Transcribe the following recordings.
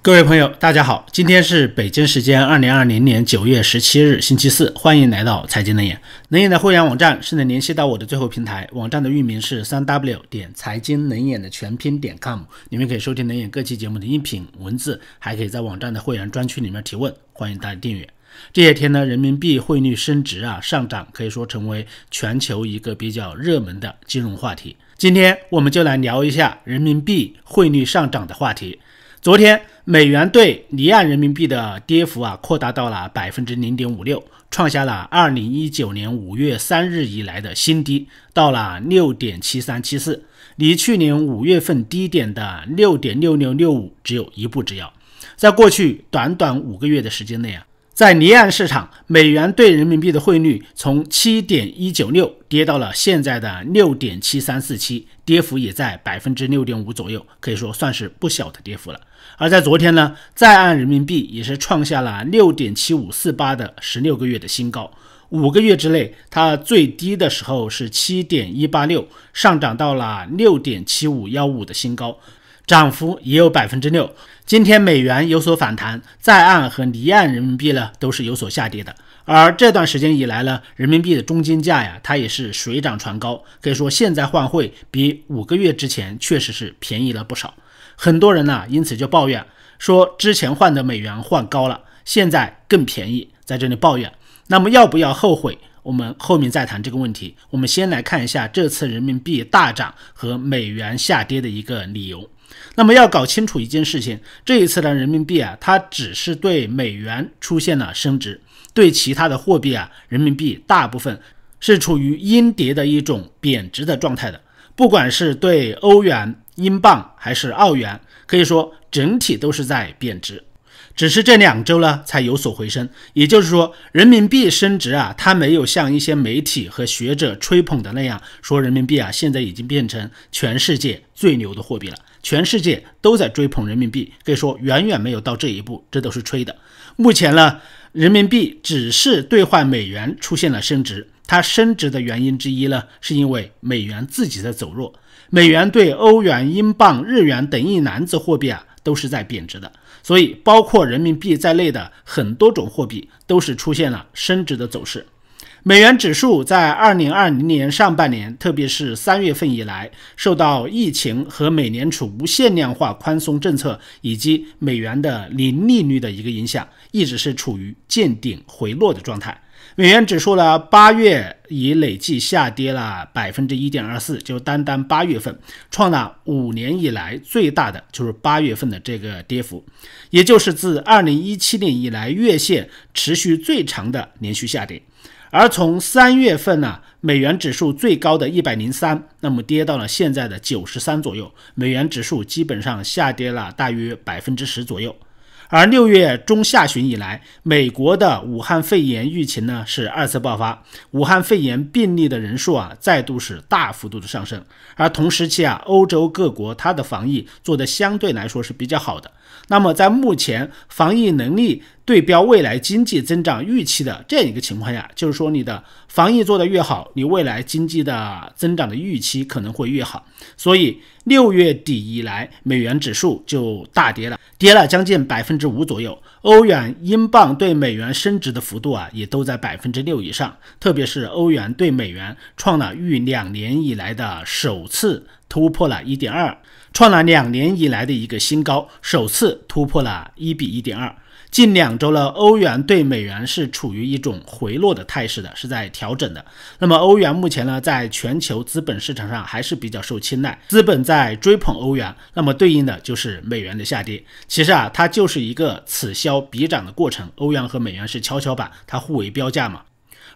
各位朋友，大家好，今天是北京时间二零二零年九月十七日，星期四，欢迎来到财经能眼。能眼的会员网站是能联系到我的最后平台，网站的域名是三 w 点财经能眼的全拼点 com，你们可以收听能眼各期节目的音频文字，还可以在网站的会员专区里面提问，欢迎大家订阅。这些天呢，人民币汇率升值啊，上涨可以说成为全球一个比较热门的金融话题。今天我们就来聊一下人民币汇率上涨的话题。昨天，美元兑离岸人民币的跌幅啊，扩大到了百分之零点五六，创下了二零一九年五月三日以来的新低，到了六点七三七四，离去年五月份低点的六点六六六五只有一步之遥。在过去短短五个月的时间内啊。在离岸市场，美元对人民币的汇率从七点一九六跌到了现在的六点七三四七，跌幅也在百分之六点五左右，可以说算是不小的跌幅了。而在昨天呢，在岸人民币也是创下了六点七五四八的十六个月的新高。五个月之内，它最低的时候是七点一八六，上涨到了六点七五幺五的新高。涨幅也有百分之六。今天美元有所反弹，在岸和离岸人民币呢都是有所下跌的。而这段时间以来呢，人民币的中间价呀，它也是水涨船高。可以说现在换汇比五个月之前确实是便宜了不少。很多人呢因此就抱怨说，之前换的美元换高了，现在更便宜，在这里抱怨。那么要不要后悔？我们后面再谈这个问题。我们先来看一下这次人民币大涨和美元下跌的一个理由。那么要搞清楚一件事情，这一次的人民币啊，它只是对美元出现了升值，对其他的货币啊，人民币大部分是处于阴跌的一种贬值的状态的。不管是对欧元、英镑还是澳元，可以说整体都是在贬值。只是这两周呢才有所回升，也就是说，人民币升值啊，它没有像一些媒体和学者吹捧的那样说，人民币啊现在已经变成全世界最牛的货币了，全世界都在追捧人民币，可以说远远没有到这一步，这都是吹的。目前呢，人民币只是兑换美元出现了升值，它升值的原因之一呢，是因为美元自己在走弱，美元对欧元、英镑、日元等一篮子货币啊。都是在贬值的，所以包括人民币在内的很多种货币都是出现了升值的走势。美元指数在二零二零年上半年，特别是三月份以来，受到疫情和美联储无限量化宽松政策以及美元的零利率的一个影响，一直是处于见顶回落的状态。美元指数呢，八月已累计下跌了百分之一点二四，就单单八月份创了五年以来最大的，就是八月份的这个跌幅，也就是自二零一七年以来月线持续最长的连续下跌。而从三月份呢，美元指数最高的一百零三，那么跌到了现在的九十三左右，美元指数基本上下跌了大约百分之十左右。而六月中下旬以来，美国的武汉肺炎疫情呢是二次爆发，武汉肺炎病例的人数啊再度是大幅度的上升。而同时期啊，欧洲各国它的防疫做的相对来说是比较好的。那么在目前防疫能力对标未来经济增长预期的这样一个情况下，就是说你的防疫做得越好，你未来经济的增长的预期可能会越好。所以六月底以来，美元指数就大跌了，跌了将近百分之五左右。欧元、英镑对美元升值的幅度啊，也都在百分之六以上。特别是欧元对美元创了逾两年以来的首次突破了一点二。创了两年以来的一个新高，首次突破了一比一点二。近两周了，欧元对美元是处于一种回落的态势的，是在调整的。那么欧元目前呢，在全球资本市场上还是比较受青睐，资本在追捧欧元，那么对应的就是美元的下跌。其实啊，它就是一个此消彼长的过程，欧元和美元是跷跷板，它互为标价嘛。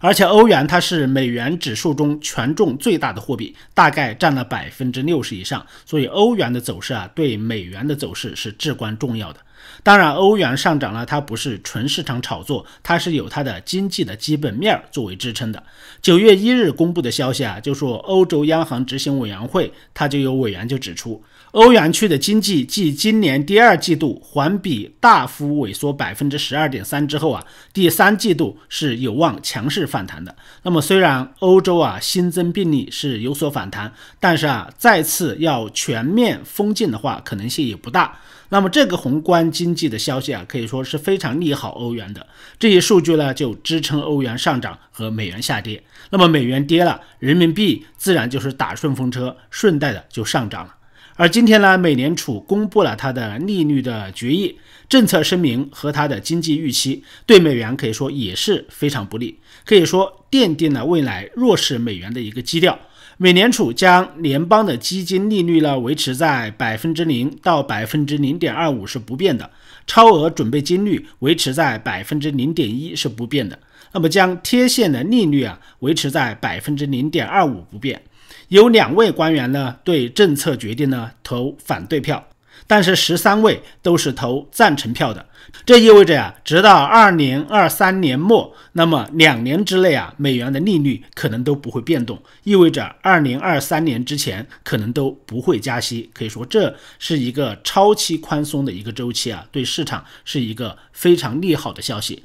而且欧元它是美元指数中权重最大的货币，大概占了百分之六十以上，所以欧元的走势啊，对美元的走势是至关重要的。当然，欧元上涨了，它不是纯市场炒作，它是有它的经济的基本面作为支撑的。九月一日公布的消息啊，就说欧洲央行执行委员会，它就有委员就指出，欧元区的经济继今年第二季度环比大幅萎缩百分之十二点三之后啊，第三季度是有望强势反弹的。那么虽然欧洲啊新增病例是有所反弹，但是啊再次要全面封禁的话，可能性也不大。那么这个宏观经济的消息啊，可以说是非常利好欧元的。这些数据呢，就支撑欧元上涨和美元下跌。那么美元跌了，人民币自然就是打顺风车，顺带的就上涨了。而今天呢，美联储公布了它的利率的决议政策声明和它的经济预期，对美元可以说也是非常不利，可以说奠定了未来弱势美元的一个基调。美联储将联邦的基金利率呢维持在百分之零到百分之零点二五是不变的，超额准备金率维持在百分之零点一是不变的，那么将贴现的利率啊维持在百分之零点二五不变。有两位官员呢对政策决定呢投反对票，但是十三位都是投赞成票的。这意味着呀，直到二零二三年末，那么两年之内啊，美元的利率可能都不会变动，意味着二零二三年之前可能都不会加息。可以说这是一个超期宽松的一个周期啊，对市场是一个非常利好的消息。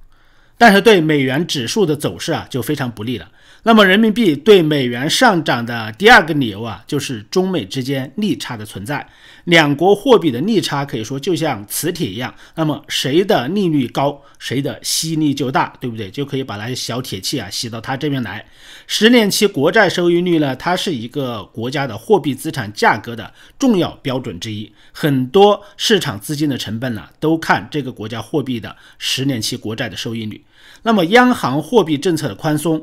但是对美元指数的走势啊，就非常不利了。那么，人民币对美元上涨的第二个理由啊，就是中美之间利差的存在。两国货币的利差可以说就像磁铁一样，那么谁的利率高，谁的吸力就大，对不对？就可以把那些小铁器啊吸到它这边来。十年期国债收益率呢，它是一个国家的货币资产价格的重要标准之一，很多市场资金的成本呢，都看这个国家货币的十年期国债的收益率。那么，央行货币政策的宽松。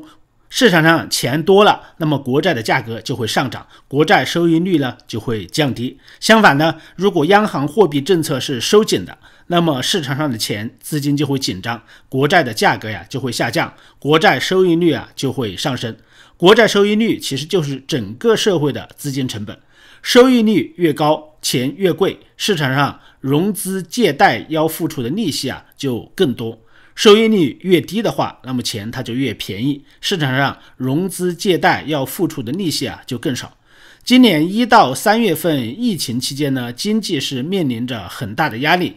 市场上钱多了，那么国债的价格就会上涨，国债收益率呢就会降低。相反呢，如果央行货币政策是收紧的，那么市场上的钱资金就会紧张，国债的价格呀就会下降，国债收益率啊就会上升。国债收益率其实就是整个社会的资金成本，收益率越高，钱越贵，市场上融资借贷要付出的利息啊就更多。收益率越低的话，那么钱它就越便宜，市场上融资借贷要付出的利息啊就更少。今年一到三月份疫情期间呢，经济是面临着很大的压力，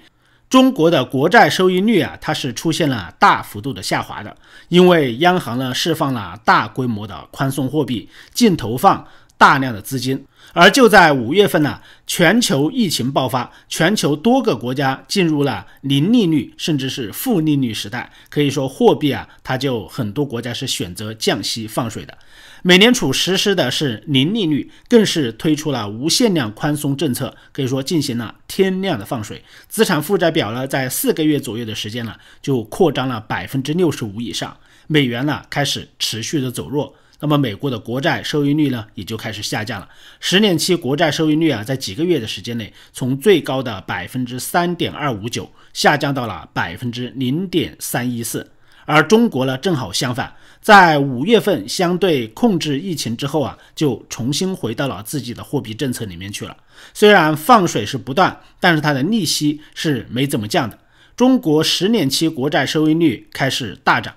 中国的国债收益率啊它是出现了大幅度的下滑的，因为央行呢释放了大规模的宽松货币，净投放。大量的资金，而就在五月份呢，全球疫情爆发，全球多个国家进入了零利率甚至是负利率时代。可以说，货币啊，它就很多国家是选择降息放水的。美联储实施的是零利率，更是推出了无限量宽松政策，可以说进行了天量的放水。资产负债表呢，在四个月左右的时间呢，就扩张了百分之六十五以上。美元呢，开始持续的走弱。那么美国的国债收益率呢，也就开始下降了。十年期国债收益率啊，在几个月的时间内，从最高的百分之三点二五九下降到了百分之零点三一四。而中国呢，正好相反，在五月份相对控制疫情之后啊，就重新回到了自己的货币政策里面去了。虽然放水是不断，但是它的利息是没怎么降的。中国十年期国债收益率开始大涨。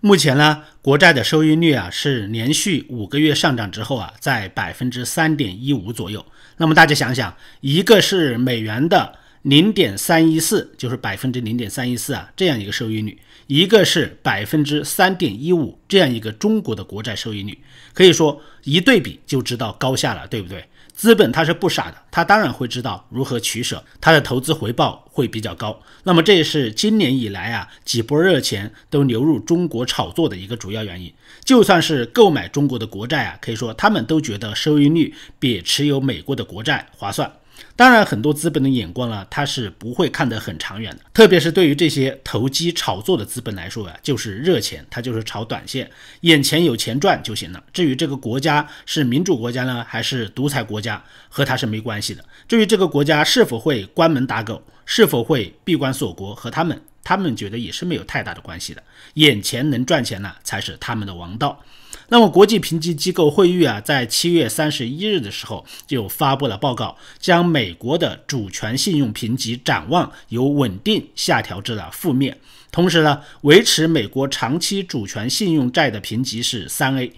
目前呢，国债的收益率啊是连续五个月上涨之后啊，在百分之三点一五左右。那么大家想想，一个是美元的零点三一四，就是百分之零点三一四啊，这样一个收益率；一个是百分之三点一五，这样一个中国的国债收益率，可以说一对比就知道高下了，对不对？资本他是不傻的，他当然会知道如何取舍，他的投资回报会比较高。那么这也是今年以来啊几波热钱都流入中国炒作的一个主要原因。就算是购买中国的国债啊，可以说他们都觉得收益率比持有美国的国债划算。当然，很多资本的眼光呢，它是不会看得很长远的。特别是对于这些投机炒作的资本来说啊，就是热钱，它就是炒短线，眼前有钱赚就行了。至于这个国家是民主国家呢，还是独裁国家，和它是没关系的。至于这个国家是否会关门打狗，是否会闭关锁国，和他们，他们觉得也是没有太大的关系的。眼前能赚钱呢，才是他们的王道。那么，国际评级机构惠誉啊，在七月三十一日的时候就发布了报告，将美国的主权信用评级展望由稳定下调至了负面，同时呢，维持美国长期主权信用债的评级是三 A。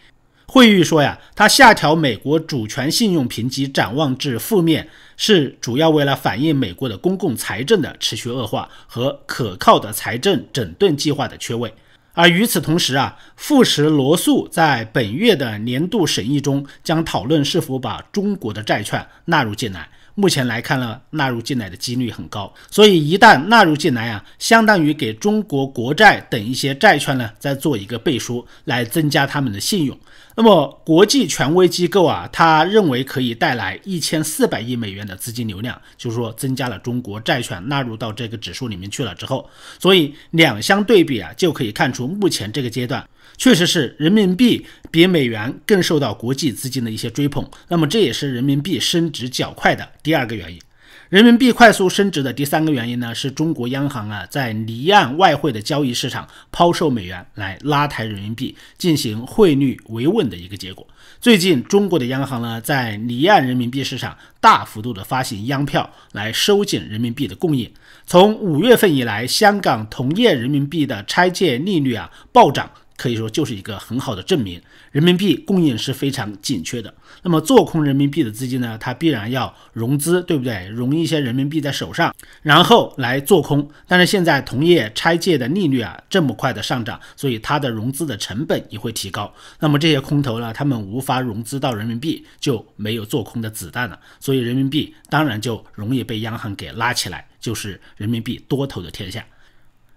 惠誉说呀，它下调美国主权信用评级展望至负面，是主要为了反映美国的公共财政的持续恶化和可靠的财政整顿计划的缺位。而与此同时啊，富时罗素在本月的年度审议中将讨论是否把中国的债券纳入进来。目前来看呢，纳入进来的几率很高。所以一旦纳入进来啊，相当于给中国国债等一些债券呢，再做一个背书，来增加他们的信用。那么国际权威机构啊，他认为可以带来一千四百亿美元的资金流量，就是说增加了中国债券纳入到这个指数里面去了之后，所以两相对比啊，就可以看出目前这个阶段。确实是人民币比美元更受到国际资金的一些追捧，那么这也是人民币升值较快的第二个原因。人民币快速升值的第三个原因呢，是中国央行啊在离岸外汇的交易市场抛售美元来拉抬人民币，进行汇率维稳的一个结果。最近中国的央行呢在离岸人民币市场大幅度的发行央票来收紧人民币的供应。从五月份以来，香港同业人民币的拆借利率啊暴涨。可以说就是一个很好的证明，人民币供应是非常紧缺的。那么做空人民币的资金呢，它必然要融资，对不对？融一些人民币在手上，然后来做空。但是现在同业拆借的利率啊这么快的上涨，所以它的融资的成本也会提高。那么这些空头呢，他们无法融资到人民币，就没有做空的子弹了。所以人民币当然就容易被央行给拉起来，就是人民币多头的天下。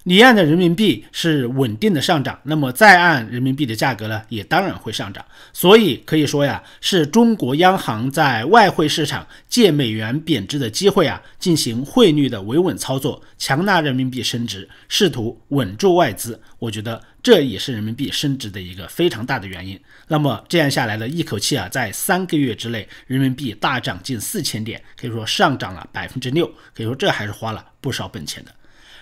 离岸的人民币是稳定的上涨，那么在岸人民币的价格呢，也当然会上涨。所以可以说呀，是中国央行在外汇市场借美元贬值的机会啊，进行汇率的维稳操作，强拉人民币升值，试图稳住外资。我觉得这也是人民币升值的一个非常大的原因。那么这样下来呢，一口气啊，在三个月之内，人民币大涨近四千点，可以说上涨了百分之六，可以说这还是花了不少本钱的。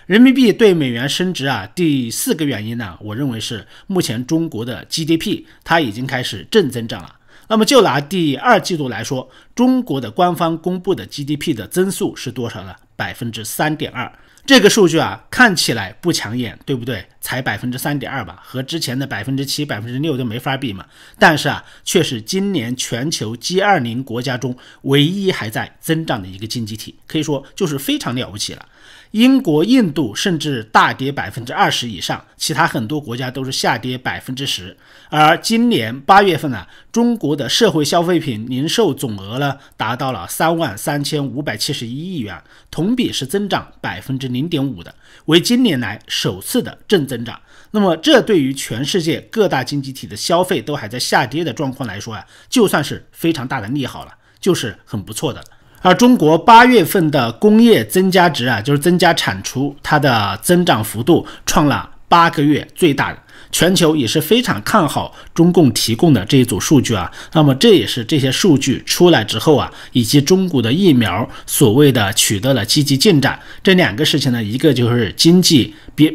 人民币对美元升值啊，第四个原因呢，我认为是目前中国的 GDP 它已经开始正增长了。那么就拿第二季度来说，中国的官方公布的 GDP 的增速是多少呢？百分之三点二。这个数据啊，看起来不抢眼，对不对？才百分之三点二吧，和之前的百分之七、百分之六都没法比嘛。但是啊，却是今年全球 G 二零国家中唯一还在增长的一个经济体，可以说就是非常了不起了。英国、印度甚至大跌百分之二十以上，其他很多国家都是下跌百分之十。而今年八月份呢，中国的社会消费品零售总额呢达到了三万三千五百七十一亿元，同比是增长百分之零点五的，为今年来首次的正增长。那么，这对于全世界各大经济体的消费都还在下跌的状况来说啊，就算是非常大的利好了，就是很不错的。而中国八月份的工业增加值啊，就是增加产出，它的增长幅度创了八个月最大。全球也是非常看好中共提供的这一组数据啊。那么这也是这些数据出来之后啊，以及中国的疫苗所谓的取得了积极进展这两个事情呢，一个就是经济别。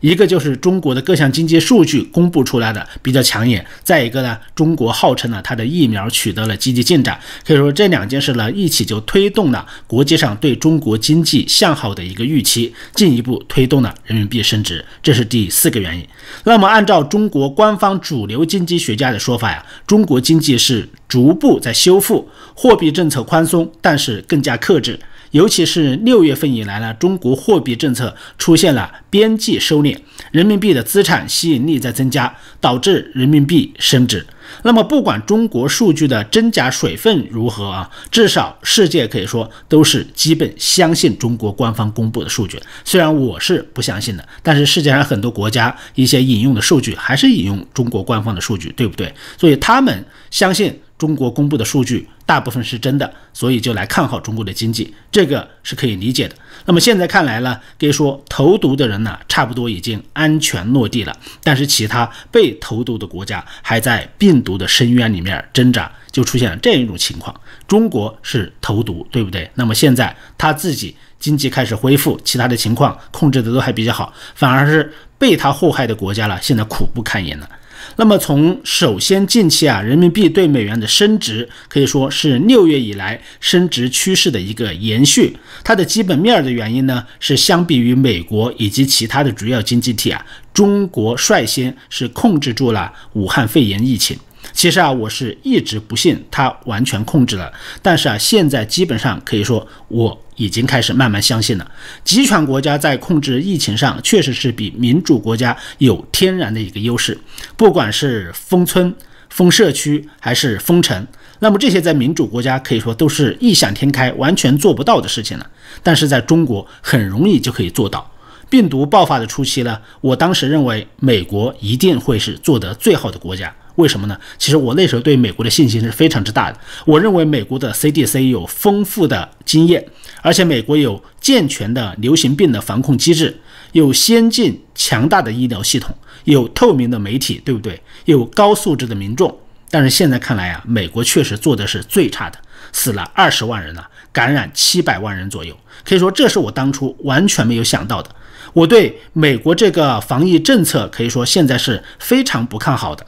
一个就是中国的各项经济数据公布出来的比较抢眼，再一个呢，中国号称呢它的疫苗取得了积极进展，可以说这两件事呢一起就推动了国际上对中国经济向好的一个预期，进一步推动了人民币升值，这是第四个原因。那么按照中国官方主流经济学家的说法呀，中国经济是逐步在修复，货币政策宽松，但是更加克制。尤其是六月份以来呢，中国货币政策出现了边际收敛，人民币的资产吸引力在增加，导致人民币升值。那么，不管中国数据的真假水分如何啊，至少世界可以说都是基本相信中国官方公布的数据。虽然我是不相信的，但是世界上很多国家一些引用的数据还是引用中国官方的数据，对不对？所以他们相信。中国公布的数据大部分是真的，所以就来看好中国的经济，这个是可以理解的。那么现在看来呢，可以说投毒的人呢，差不多已经安全落地了，但是其他被投毒的国家还在病毒的深渊里面挣扎，就出现了这样一种情况：中国是投毒，对不对？那么现在他自己经济开始恢复，其他的情况控制的都还比较好，反而是被他祸害的国家了，现在苦不堪言了。那么从首先近期啊，人民币对美元的升值可以说是六月以来升值趋势的一个延续。它的基本面的原因呢，是相比于美国以及其他的主要经济体啊，中国率先是控制住了武汉肺炎疫情。其实啊，我是一直不信它完全控制了，但是啊，现在基本上可以说我已经开始慢慢相信了。集权国家在控制疫情上确实是比民主国家有天然的一个优势，不管是封村、封社区还是封城，那么这些在民主国家可以说都是异想天开，完全做不到的事情了。但是在中国很容易就可以做到。病毒爆发的初期呢，我当时认为美国一定会是做得最好的国家。为什么呢？其实我那时候对美国的信心是非常之大的。我认为美国的 CDC 有丰富的经验，而且美国有健全的流行病的防控机制，有先进强大的医疗系统，有透明的媒体，对不对？有高素质的民众。但是现在看来啊，美国确实做的是最差的，死了二十万人了，感染七百万人左右。可以说，这是我当初完全没有想到的。我对美国这个防疫政策可以说现在是非常不看好的。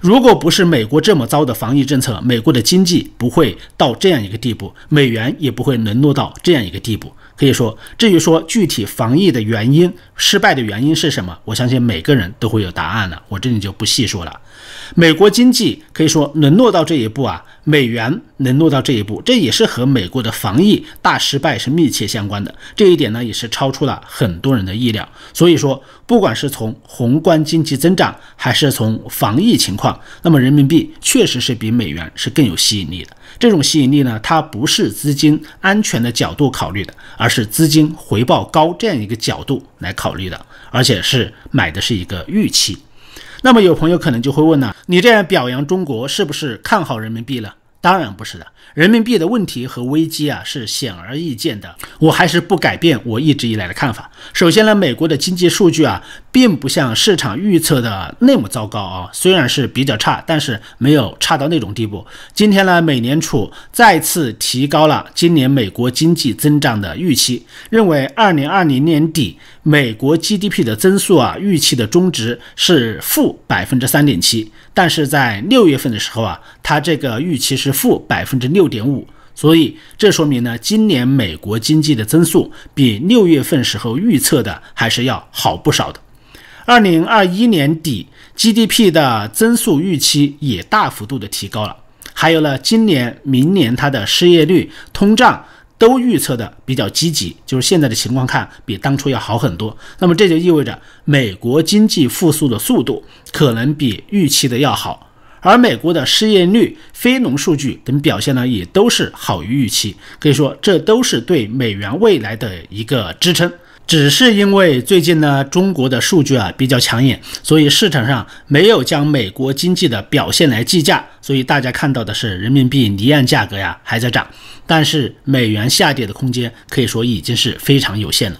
如果不是美国这么糟的防疫政策，美国的经济不会到这样一个地步，美元也不会沦落到这样一个地步。可以说，至于说具体防疫的原因、失败的原因是什么，我相信每个人都会有答案了，我这里就不细说了。美国经济可以说沦落到这一步啊，美元沦落到这一步，这也是和美国的防疫大失败是密切相关的。这一点呢，也是超出了很多人的意料。所以说，不管是从宏观经济增长，还是从防疫情况，那么人民币确实是比美元是更有吸引力的。这种吸引力呢，它不是资金安全的角度考虑的，而是资金回报高这样一个角度来考虑的，而且是买的是一个预期。那么有朋友可能就会问了，你这样表扬中国，是不是看好人民币了？当然不是的，人民币的问题和危机啊是显而易见的。我还是不改变我一直以来的看法。首先呢，美国的经济数据啊，并不像市场预测的那么糟糕啊，虽然是比较差，但是没有差到那种地步。今天呢，美联储再次提高了今年美国经济增长的预期，认为二零二零年底美国 GDP 的增速啊，预期的中值是负百分之三点七。但是在六月份的时候啊，它这个预期是负百分之六点五，所以这说明呢，今年美国经济的增速比六月份时候预测的还是要好不少的。二零二一年底 GDP 的增速预期也大幅度的提高了，还有呢，今年、明年它的失业率、通胀。都预测的比较积极，就是现在的情况看比当初要好很多。那么这就意味着美国经济复苏的速度可能比预期的要好，而美国的失业率、非农数据等表现呢也都是好于预期。可以说这都是对美元未来的一个支撑。只是因为最近呢，中国的数据啊比较抢眼，所以市场上没有将美国经济的表现来计价，所以大家看到的是人民币离岸价格呀还在涨，但是美元下跌的空间可以说已经是非常有限了。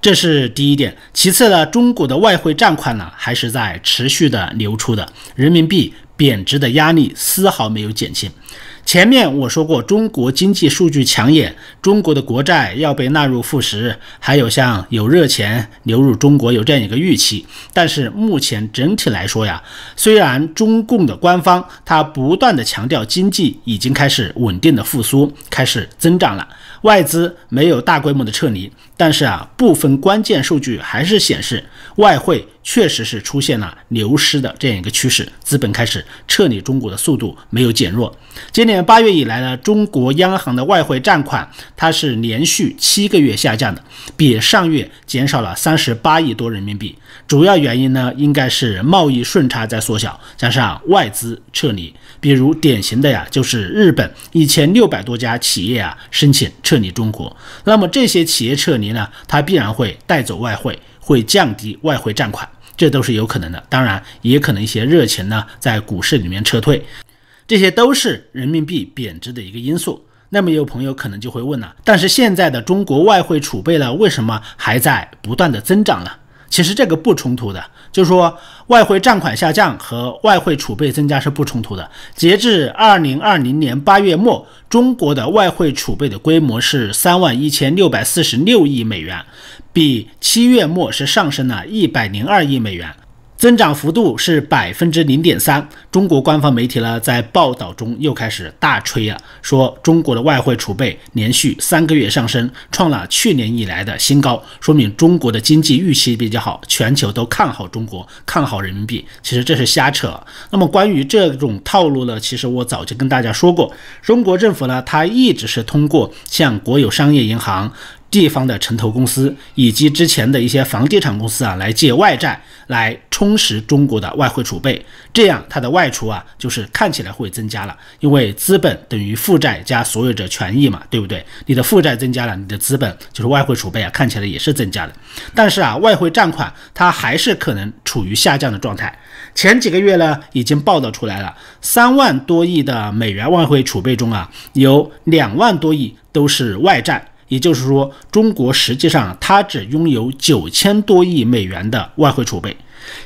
这是第一点。其次呢，中国的外汇占款呢还是在持续的流出的，人民币贬值的压力丝毫没有减轻。前面我说过，中国经济数据抢眼，中国的国债要被纳入负十，还有像有热钱流入中国有这样一个预期。但是目前整体来说呀，虽然中共的官方他不断的强调经济已经开始稳定的复苏，开始增长了，外资没有大规模的撤离，但是啊，部分关键数据还是显示外汇。确实是出现了流失的这样一个趋势，资本开始撤离中国的速度没有减弱。今年八月以来呢，中国央行的外汇占款它是连续七个月下降的，比上月减少了三十八亿多人民币。主要原因呢，应该是贸易顺差在缩小，加上外资撤离。比如典型的呀，就是日本一千六百多家企业啊申请撤离中国。那么这些企业撤离离呢，它必然会带走外汇。会降低外汇占款，这都是有可能的。当然，也可能一些热钱呢在股市里面撤退，这些都是人民币贬值的一个因素。那么有朋友可能就会问了，但是现在的中国外汇储备呢，为什么还在不断的增长呢？其实这个不冲突的，就是说外汇占款下降和外汇储备增加是不冲突的。截至二零二零年八月末，中国的外汇储备的规模是三万一千六百四十六亿美元，比七月末是上升了一百零二亿美元。增长幅度是百分之零点三。中国官方媒体呢，在报道中又开始大吹啊，说中国的外汇储备连续三个月上升，创了去年以来的新高，说明中国的经济预期比较好，全球都看好中国，看好人民币。其实这是瞎扯。那么关于这种套路呢，其实我早就跟大家说过，中国政府呢，它一直是通过向国有商业银行。地方的城投公司以及之前的一些房地产公司啊，来借外债来充实中国的外汇储备，这样它的外储啊，就是看起来会增加了，因为资本等于负债加所有者权益嘛，对不对？你的负债增加了，你的资本就是外汇储备啊，看起来也是增加的。但是啊，外汇占款它还是可能处于下降的状态。前几个月呢，已经报道出来了，三万多亿的美元外汇储备中啊，有两万多亿都是外债。也就是说，中国实际上它只拥有九千多亿美元的外汇储备。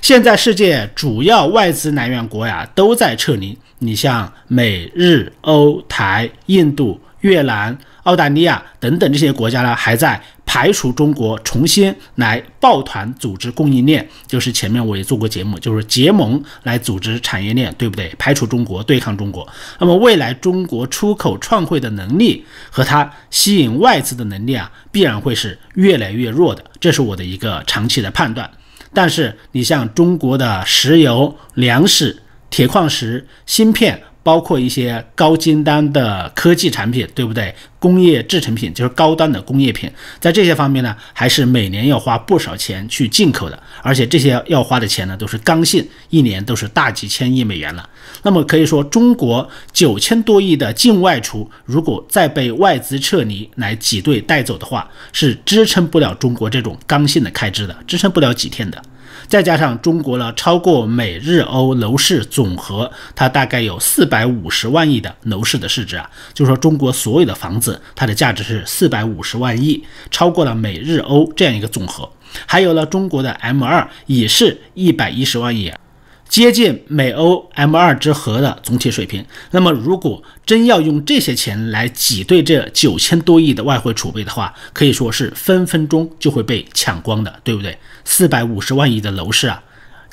现在世界主要外资来源国呀都在撤离，你像美日欧台、印度、越南。澳大利亚等等这些国家呢，还在排除中国，重新来抱团组织供应链。就是前面我也做过节目，就是结盟来组织产业链，对不对？排除中国，对抗中国。那么未来中国出口创汇的能力和它吸引外资的能力啊，必然会是越来越弱的，这是我的一个长期的判断。但是你像中国的石油、粮食、铁矿石、芯片。包括一些高精端的科技产品，对不对？工业制成品就是高端的工业品，在这些方面呢，还是每年要花不少钱去进口的，而且这些要花的钱呢，都是刚性，一年都是大几千亿美元了。那么可以说，中国九千多亿的境外出，如果再被外资撤离来挤兑带走的话，是支撑不了中国这种刚性的开支的，支撑不了几天的。再加上中国呢，超过美日欧楼市总和，它大概有四百五十万亿的楼市的市值啊，就是说中国所有的房子，它的价值是四百五十万亿，超过了美日欧这样一个总和。还有呢，中国的 M 二也是一百一十万亿。接近美欧 M 二之和的总体水平。那么，如果真要用这些钱来挤兑这九千多亿的外汇储备的话，可以说是分分钟就会被抢光的，对不对？四百五十万亿的楼市啊，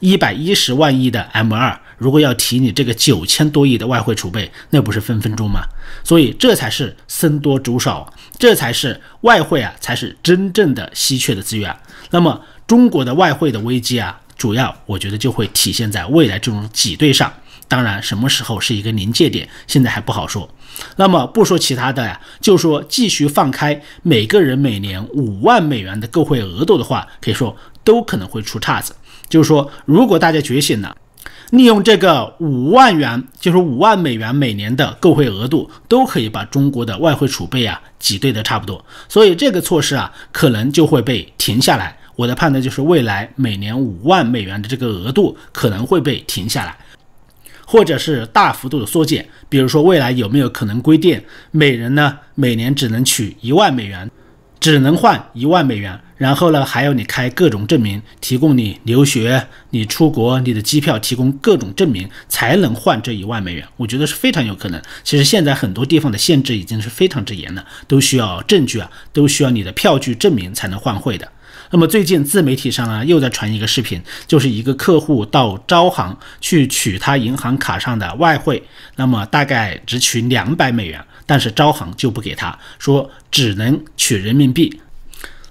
一百一十万亿的 M 二，如果要提你这个九千多亿的外汇储备，那不是分分钟吗？所以，这才是僧多粥少，这才是外汇啊，才是真正的稀缺的资源。那么，中国的外汇的危机啊。主要我觉得就会体现在未来这种挤兑上，当然什么时候是一个临界点，现在还不好说。那么不说其他的呀，就说继续放开每个人每年五万美元的购汇额度的话，可以说都可能会出岔子。就是说，如果大家觉醒了，利用这个五万元，就是五万美元每年的购汇额度，都可以把中国的外汇储备啊挤兑的差不多。所以这个措施啊，可能就会被停下来。我的判断就是，未来每年五万美元的这个额度可能会被停下来，或者是大幅度的缩减。比如说，未来有没有可能规定每人呢每年只能取一万美元，只能换一万美元？然后呢，还要你开各种证明，提供你留学、你出国、你的机票，提供各种证明才能换这一万美元。我觉得是非常有可能。其实现在很多地方的限制已经是非常之严了，都需要证据啊，都需要你的票据证明才能换汇的。那么最近自媒体上啊，又在传一个视频，就是一个客户到招行去取他银行卡上的外汇，那么大概只取两百美元，但是招行就不给他，说只能取人民币。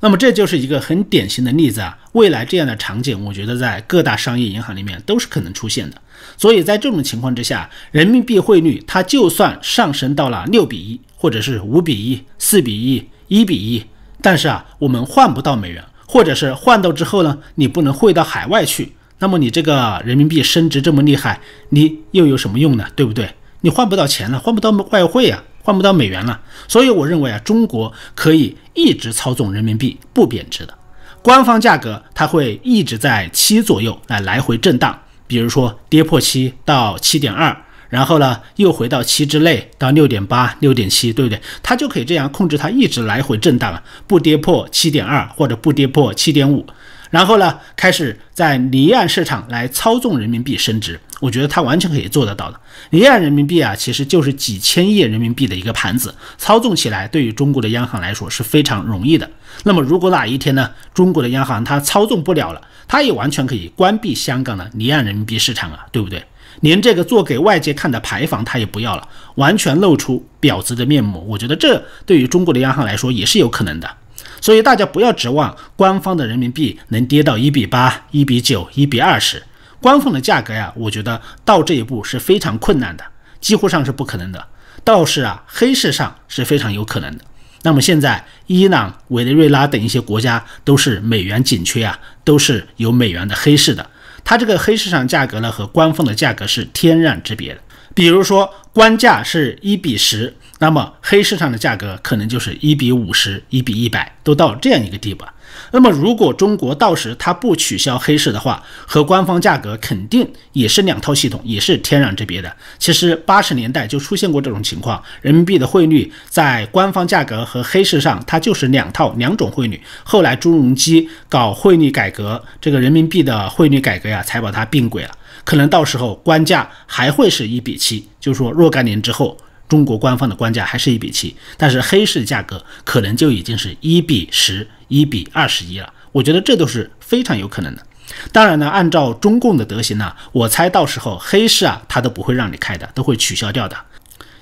那么这就是一个很典型的例子啊。未来这样的场景，我觉得在各大商业银行里面都是可能出现的。所以在这种情况之下，人民币汇率它就算上升到了六比一，或者是五比一、四比一、一比一，但是啊，我们换不到美元。或者是换到之后呢，你不能汇到海外去，那么你这个人民币升值这么厉害，你又有什么用呢？对不对？你换不到钱了，换不到外汇啊，换不到美元了。所以我认为啊，中国可以一直操纵人民币不贬值的，官方价格它会一直在七左右来来回震荡，比如说跌破七到七点二。然后呢，又回到七之内，到六点八、六点七，对不对？它就可以这样控制它一直来回震荡啊，不跌破七点二或者不跌破七点五。然后呢，开始在离岸市场来操纵人民币升值，我觉得它完全可以做得到的。离岸人民币啊，其实就是几千亿人民币的一个盘子，操纵起来对于中国的央行来说是非常容易的。那么如果哪一天呢，中国的央行它操纵不了了，它也完全可以关闭香港的离岸人民币市场啊，对不对？连这个做给外界看的牌坊他也不要了，完全露出婊子的面目。我觉得这对于中国的央行来说也是有可能的，所以大家不要指望官方的人民币能跌到一比八、一比九、一比二十。官方的价格呀，我觉得到这一步是非常困难的，几乎上是不可能的。倒是啊，黑市上是非常有可能的。那么现在伊朗、委内瑞拉等一些国家都是美元紧缺啊，都是有美元的黑市的。它这个黑市场价格呢，和官方的价格是天壤之别的。比如说官价是一比十，那么黑市上的价格可能就是一比五十、一比一百，都到这样一个地步。那么，如果中国到时它不取消黑市的话，和官方价格肯定也是两套系统，也是天壤之别的。其实八十年代就出现过这种情况，人民币的汇率在官方价格和黑市上，它就是两套两种汇率。后来朱镕基搞汇率改革，这个人民币的汇率改革呀，才把它并轨了。可能到时候官价还会是一比七，就是说若干年之后。中国官方的官价还是一比七，但是黑市价格可能就已经是一比十、一比二十一了。我觉得这都是非常有可能的。当然呢，按照中共的德行呢，我猜到时候黑市啊，他都不会让你开的，都会取消掉的。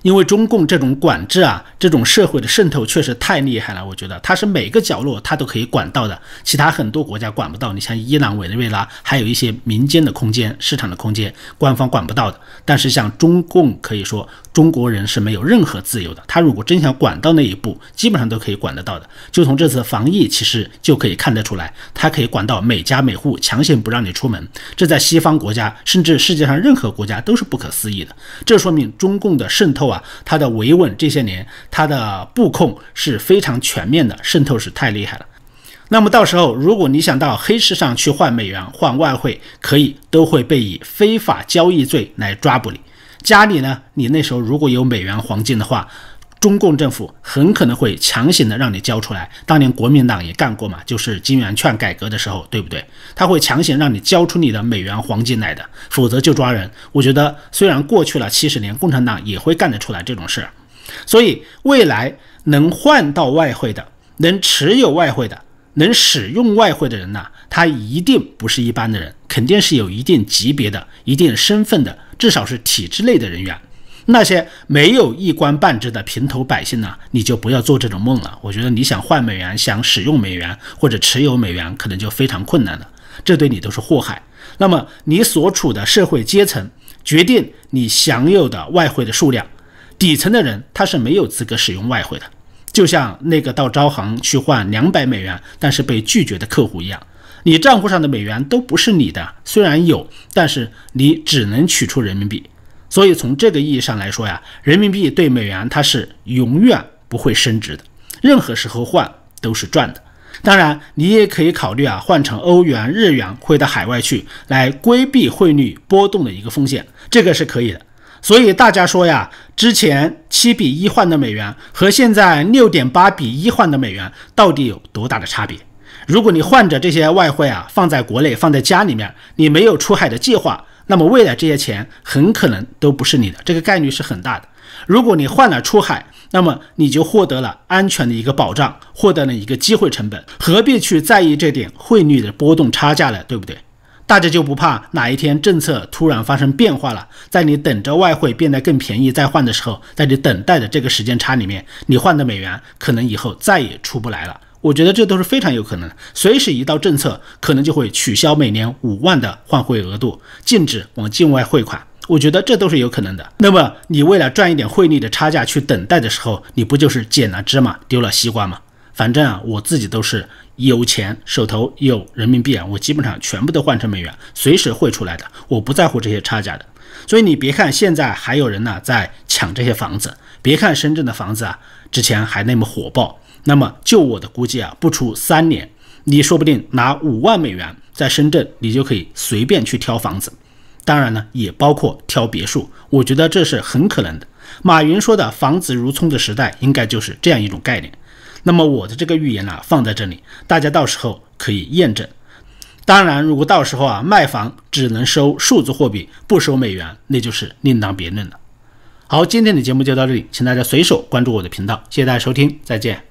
因为中共这种管制啊，这种社会的渗透确实太厉害了。我觉得它是每个角落它都可以管到的，其他很多国家管不到。你像伊朗、委内瑞拉，还有一些民间的空间、市场的空间，官方管不到的。但是像中共，可以说中国人是没有任何自由的。他如果真想管到那一步，基本上都可以管得到的。就从这次防疫，其实就可以看得出来，他可以管到每家每户，强行不让你出门。这在西方国家，甚至世界上任何国家都是不可思议的。这说明中共的渗透。啊，它的维稳这些年，它的布控是非常全面的，渗透是太厉害了。那么到时候，如果你想到黑市上去换美元、换外汇，可以都会被以非法交易罪来抓捕你。家里呢，你那时候如果有美元、黄金的话。中共政府很可能会强行的让你交出来，当年国民党也干过嘛，就是金圆券改革的时候，对不对？他会强行让你交出你的美元黄金来的，否则就抓人。我觉得虽然过去了七十年，共产党也会干得出来这种事儿。所以未来能换到外汇的、能持有外汇的、能使用外汇的人呢，他一定不是一般的人，肯定是有一定级别的、一定身份的，至少是体制内的人员。那些没有一官半职的平头百姓呢，你就不要做这种梦了。我觉得你想换美元、想使用美元或者持有美元，可能就非常困难了。这对你都是祸害。那么你所处的社会阶层决定你享有的外汇的数量，底层的人他是没有资格使用外汇的。就像那个到招行去换两百美元，但是被拒绝的客户一样，你账户上的美元都不是你的，虽然有，但是你只能取出人民币。所以从这个意义上来说呀，人民币对美元它是永远不会升值的，任何时候换都是赚的。当然，你也可以考虑啊，换成欧元、日元汇到海外去，来规避汇率波动的一个风险，这个是可以的。所以大家说呀，之前七比一换的美元和现在六点八比一换的美元到底有多大的差别？如果你换着这些外汇啊放在国内，放在家里面，你没有出海的计划。那么未来这些钱很可能都不是你的，这个概率是很大的。如果你换了出海，那么你就获得了安全的一个保障，获得了一个机会成本，何必去在意这点汇率的波动差价了，对不对？大家就不怕哪一天政策突然发生变化了，在你等着外汇变得更便宜再换的时候，在你等待的这个时间差里面，你换的美元可能以后再也出不来了。我觉得这都是非常有可能的，随时一道政策，可能就会取消每年五万的换汇额度，禁止往境外汇款。我觉得这都是有可能的。那么你为了赚一点汇率的差价去等待的时候，你不就是捡了芝麻丢了西瓜吗？反正啊，我自己都是有钱，手头有人民币啊，我基本上全部都换成美元，随时汇出来的，我不在乎这些差价的。所以你别看现在还有人呢在抢这些房子，别看深圳的房子啊之前还那么火爆。那么，就我的估计啊，不出三年，你说不定拿五万美元在深圳，你就可以随便去挑房子。当然呢，也包括挑别墅。我觉得这是很可能的。马云说的“房子如葱”的时代，应该就是这样一种概念。那么我的这个预言呢，放在这里，大家到时候可以验证。当然，如果到时候啊卖房只能收数字货币，不收美元，那就是另当别论了。好，今天的节目就到这里，请大家随手关注我的频道，谢谢大家收听，再见。